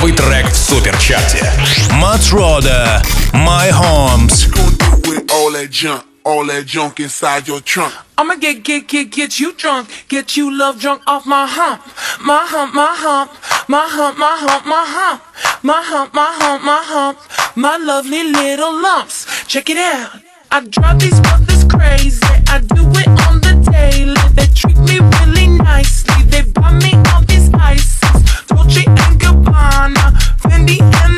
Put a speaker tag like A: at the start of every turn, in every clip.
A: топовый трек в суперчарте. Рода, My Humps.
B: All that junk inside your trunk. I'ma get, get, get, get you drunk. Get you love drunk off my hump. My hump, my hump. My hump, my hump, my hump. My hump, my hump, my hump. My lovely little lumps. Check it out. I drive these brothers crazy. I do it on the daily. They treat me really nicely. They buy me marijuana. Fendi and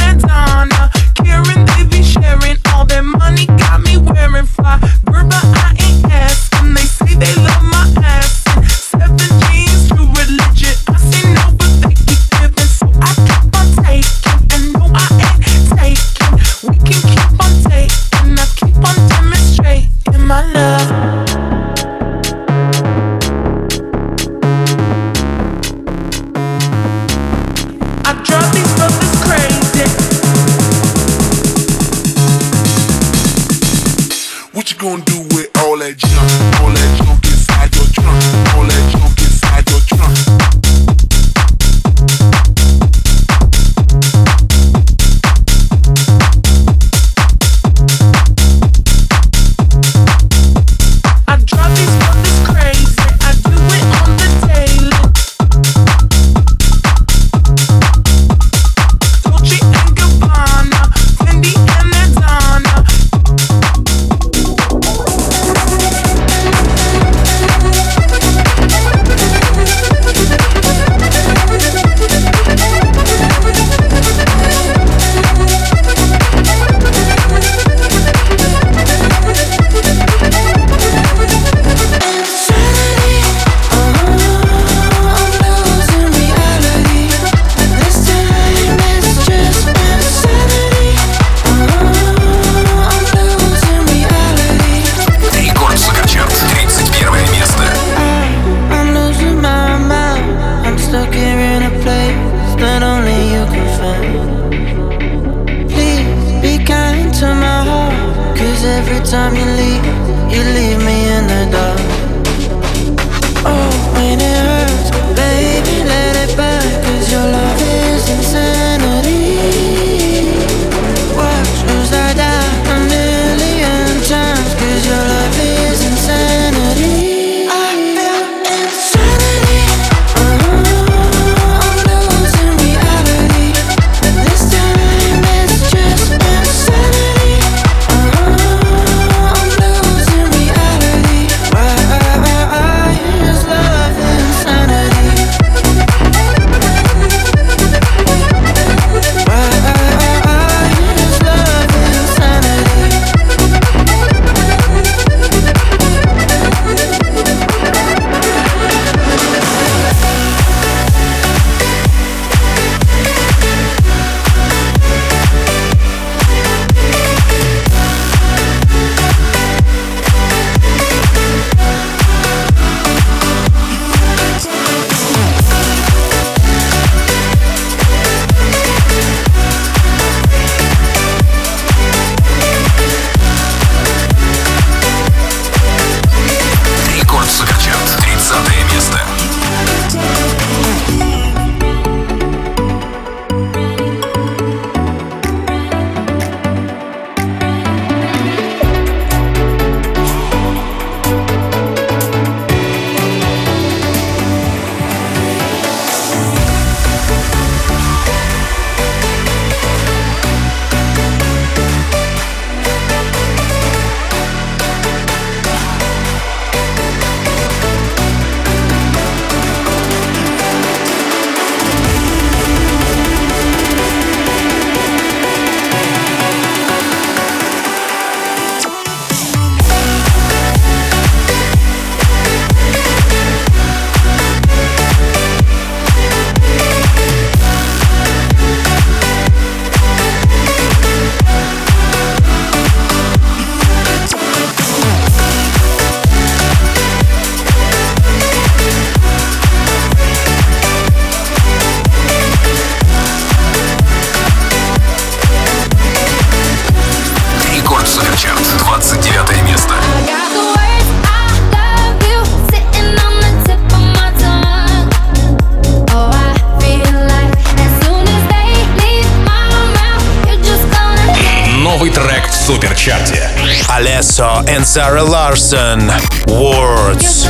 C: Jason Wards.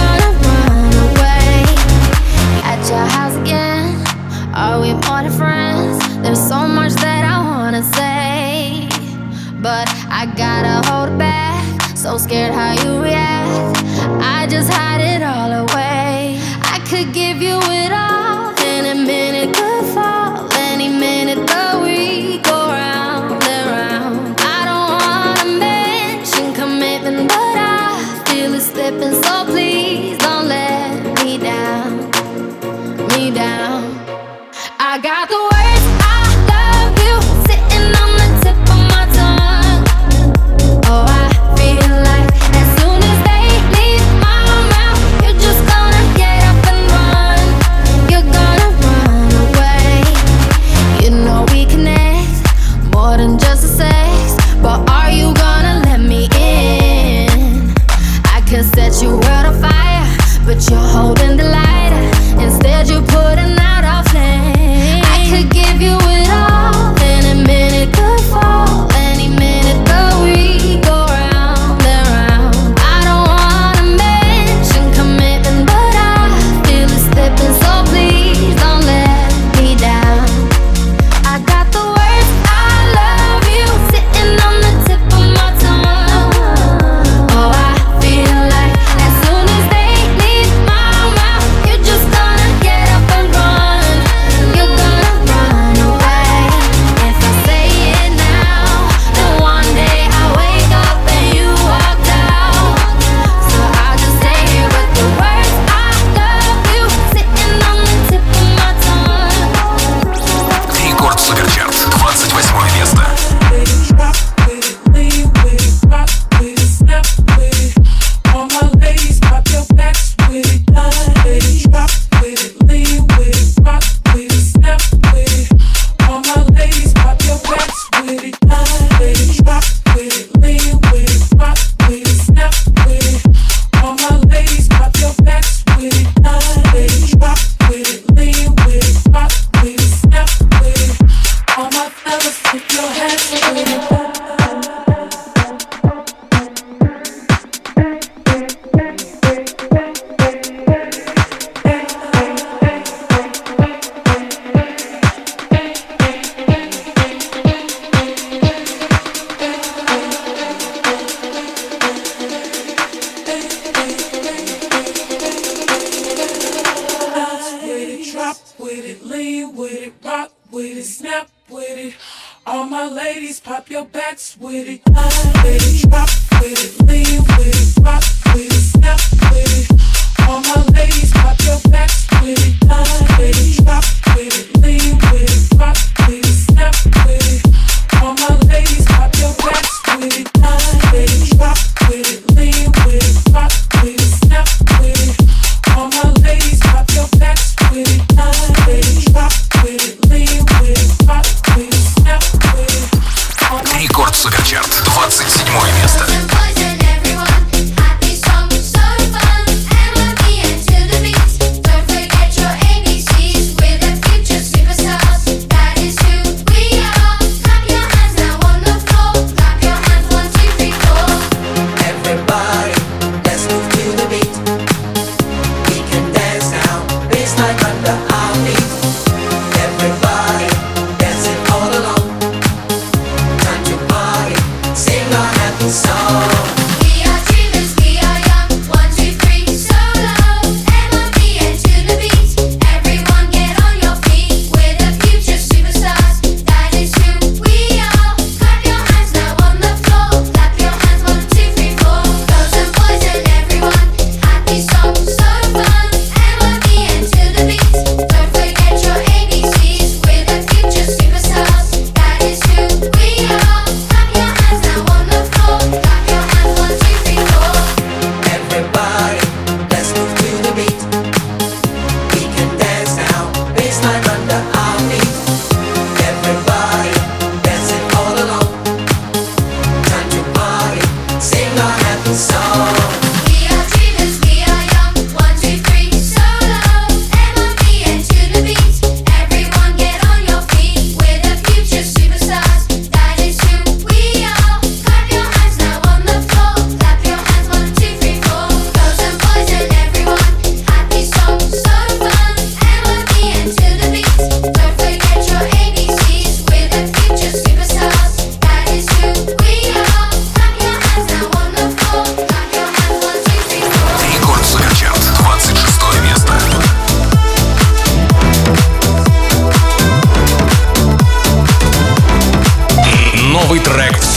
B: Are we more than friends? There's so much that I wanna say, but I gotta hold back. So scared how you react.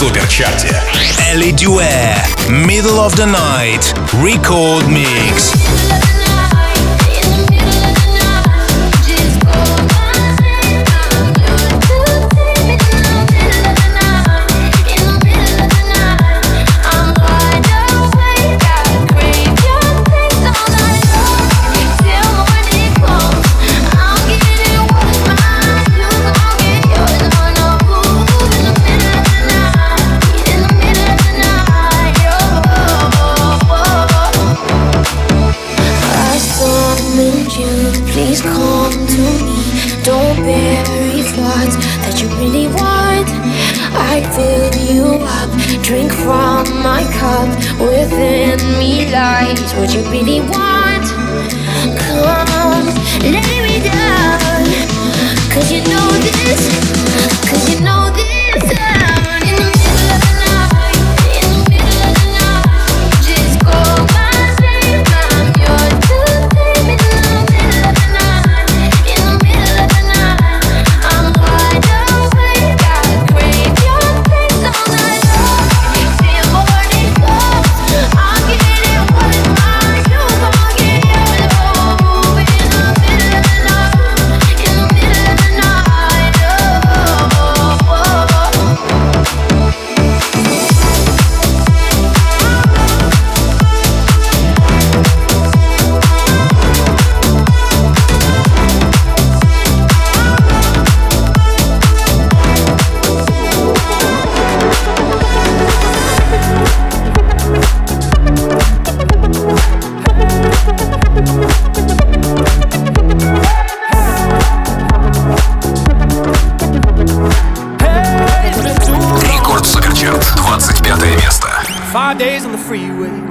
A: суперчарте.
D: Elley Duhé, Middle of the Night, Record Mix.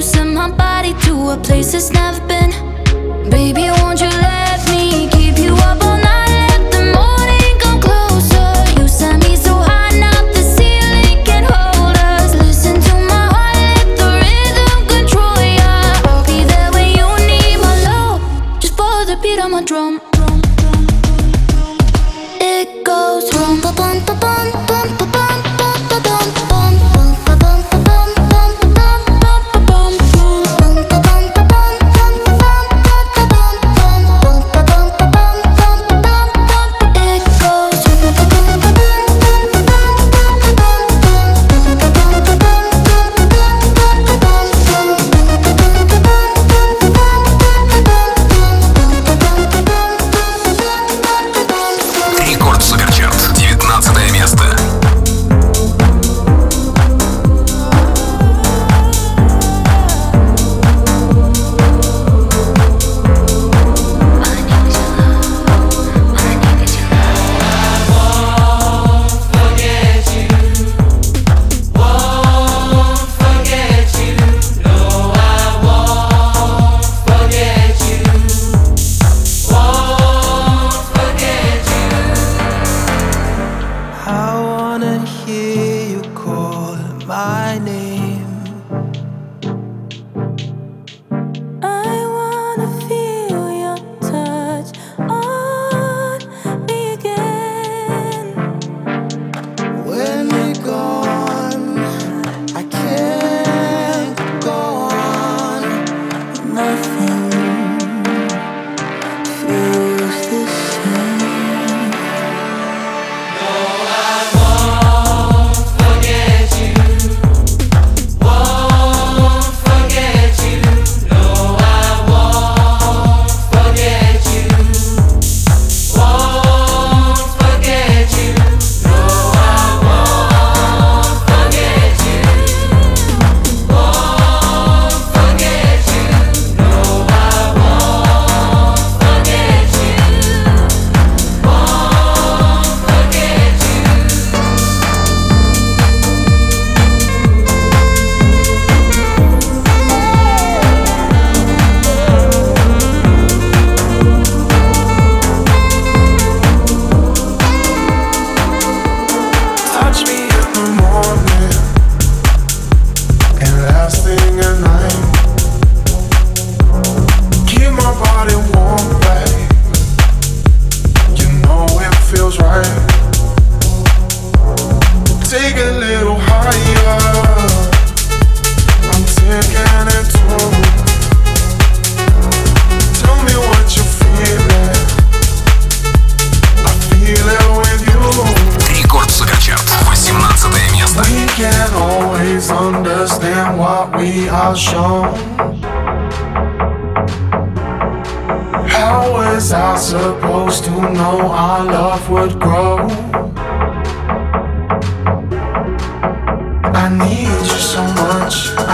D: you send my body to a place it's never been. Baby, won't you let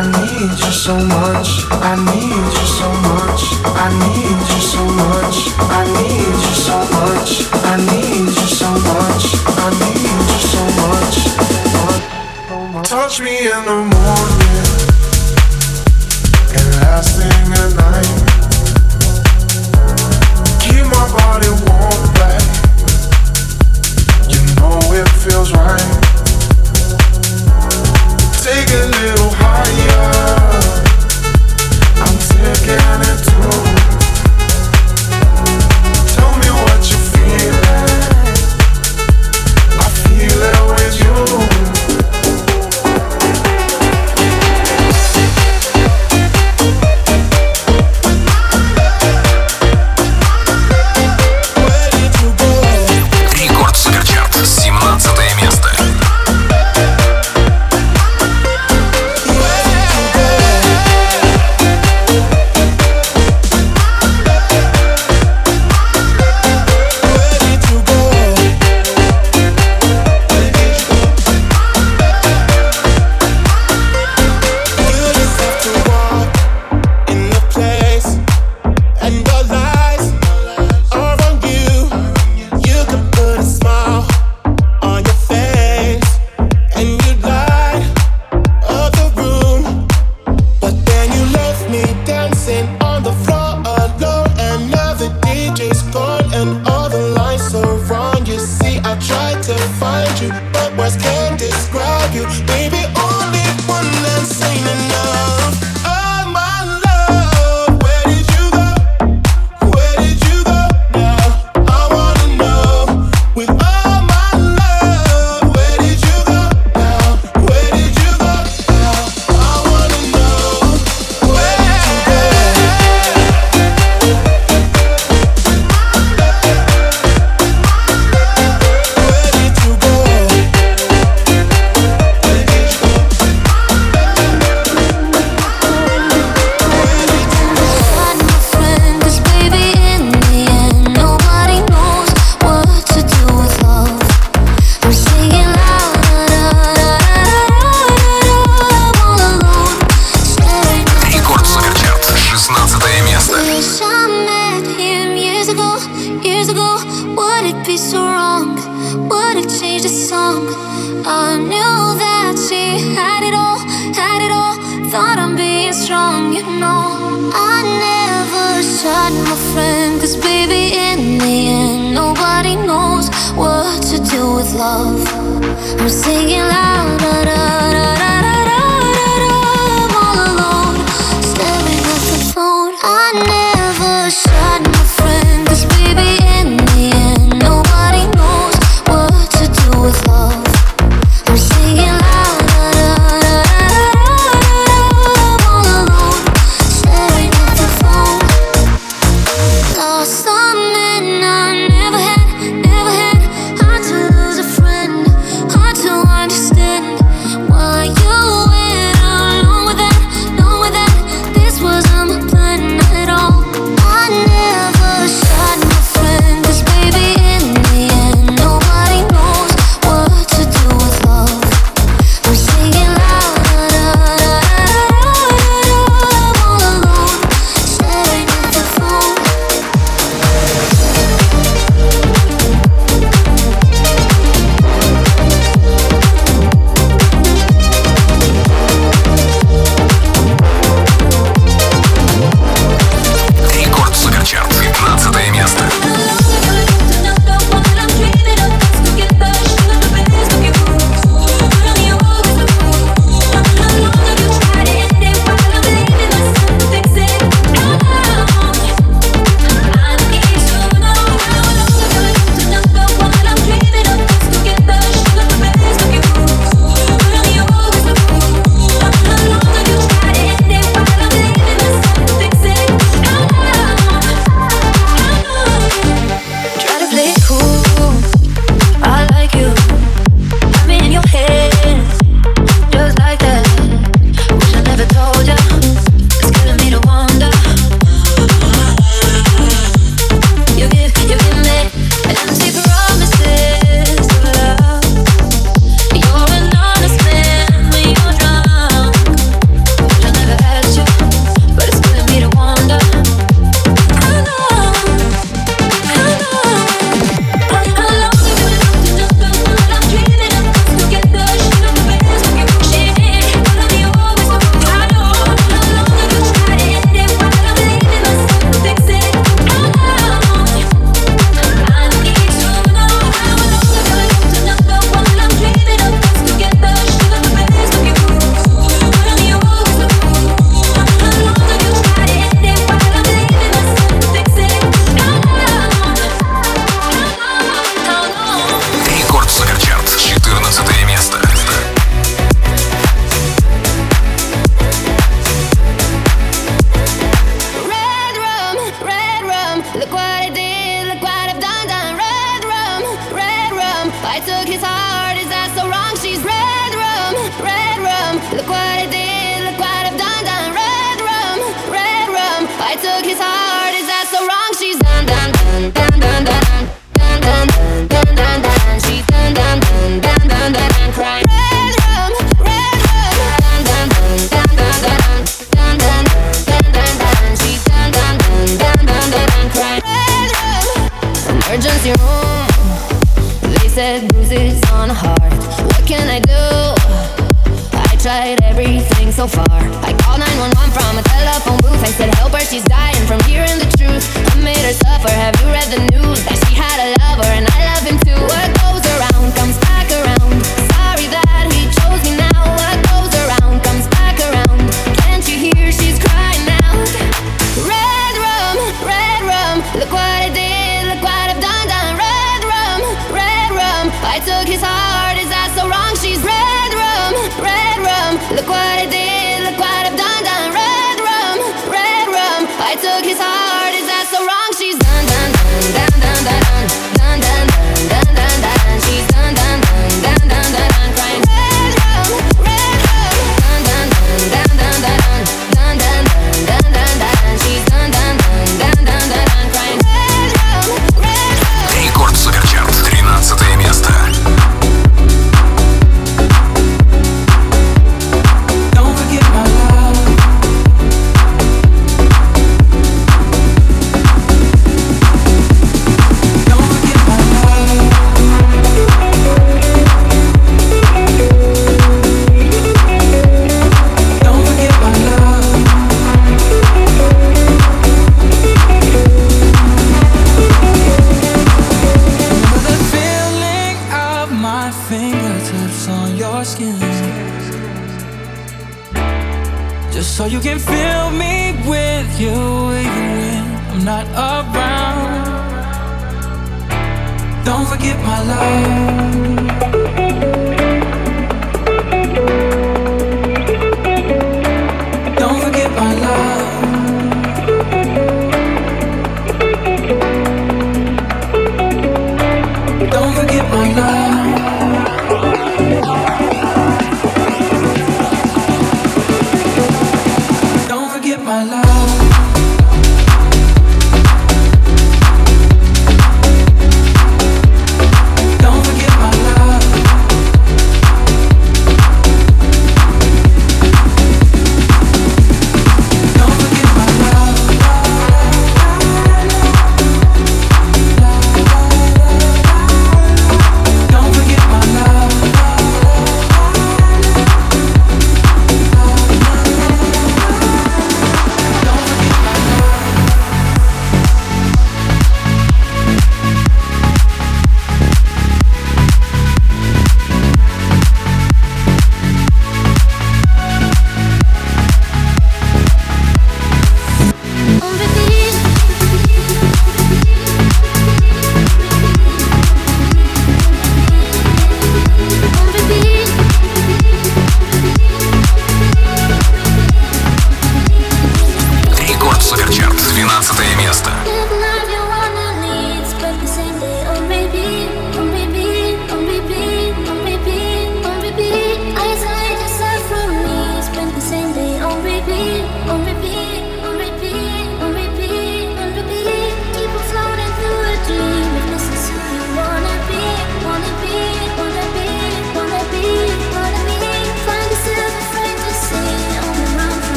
D: I need you so much. I need you so much. I need you so much. I need you so much. I need you so much. I need you so much. Touch me in the morning and last at night. Keep my body warm, back. You know it feels right. Take a little.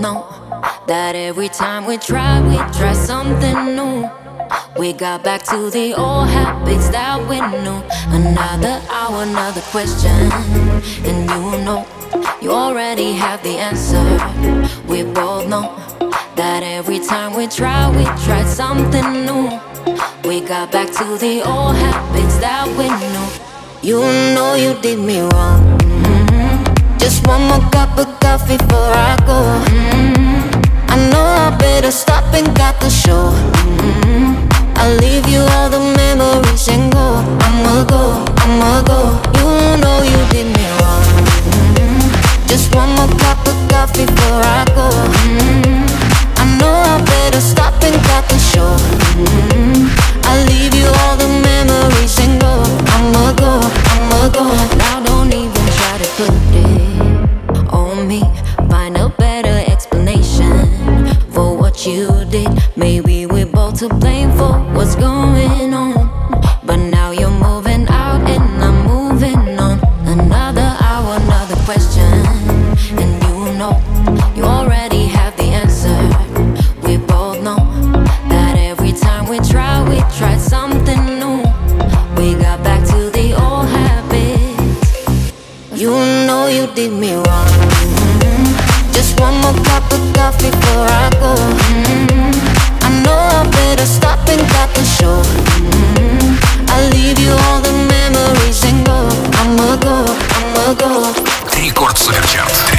E: Know
F: that
G: every time we try, we try something new. We got back to the old habits that we knew. Another hour, another question. And you know, you already have the answer. We both know that every time we try, we try something new. We got back to the old habits that we knew. You know you did me wrong. Just one more cup of coffee before I go. Mm-hmm. I know I better stop and got the show. Mm-hmm. I'll leave you all the memories and go. I'ma go, I'ma go. You know you did me wrong. Mm-hmm. Just one more cup of coffee before I go. Mm-hmm. I know I better stop and cut the show. Mm-hmm. I'll leave you all the memories and go. I'ma go, I'ma go. Now don't even try to put it me. Find a better explanation for what you did. Maybe we're both to blame for what's going on. cup of coffee before I go. Mhm. I know I better stop and cut the show. Mhm. I'll leave you all the memories and go. I'ma go, I'ma go.
D: Рекорд Суперчарт.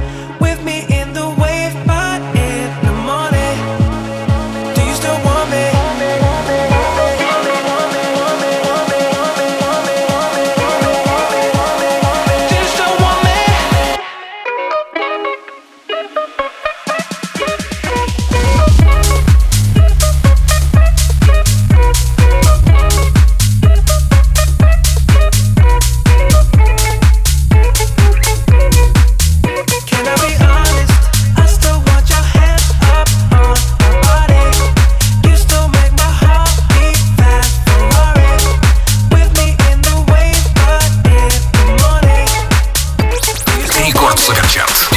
H: We got a chance.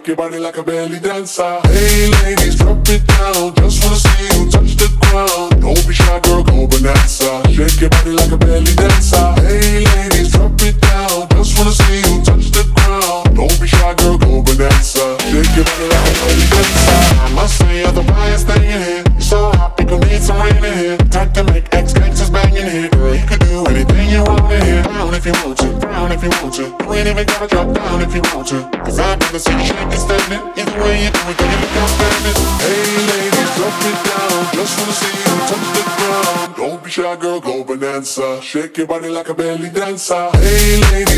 H: make
I: your body like a belly dancer. dancer. Shake your body like a belly dancer. Hey, lady.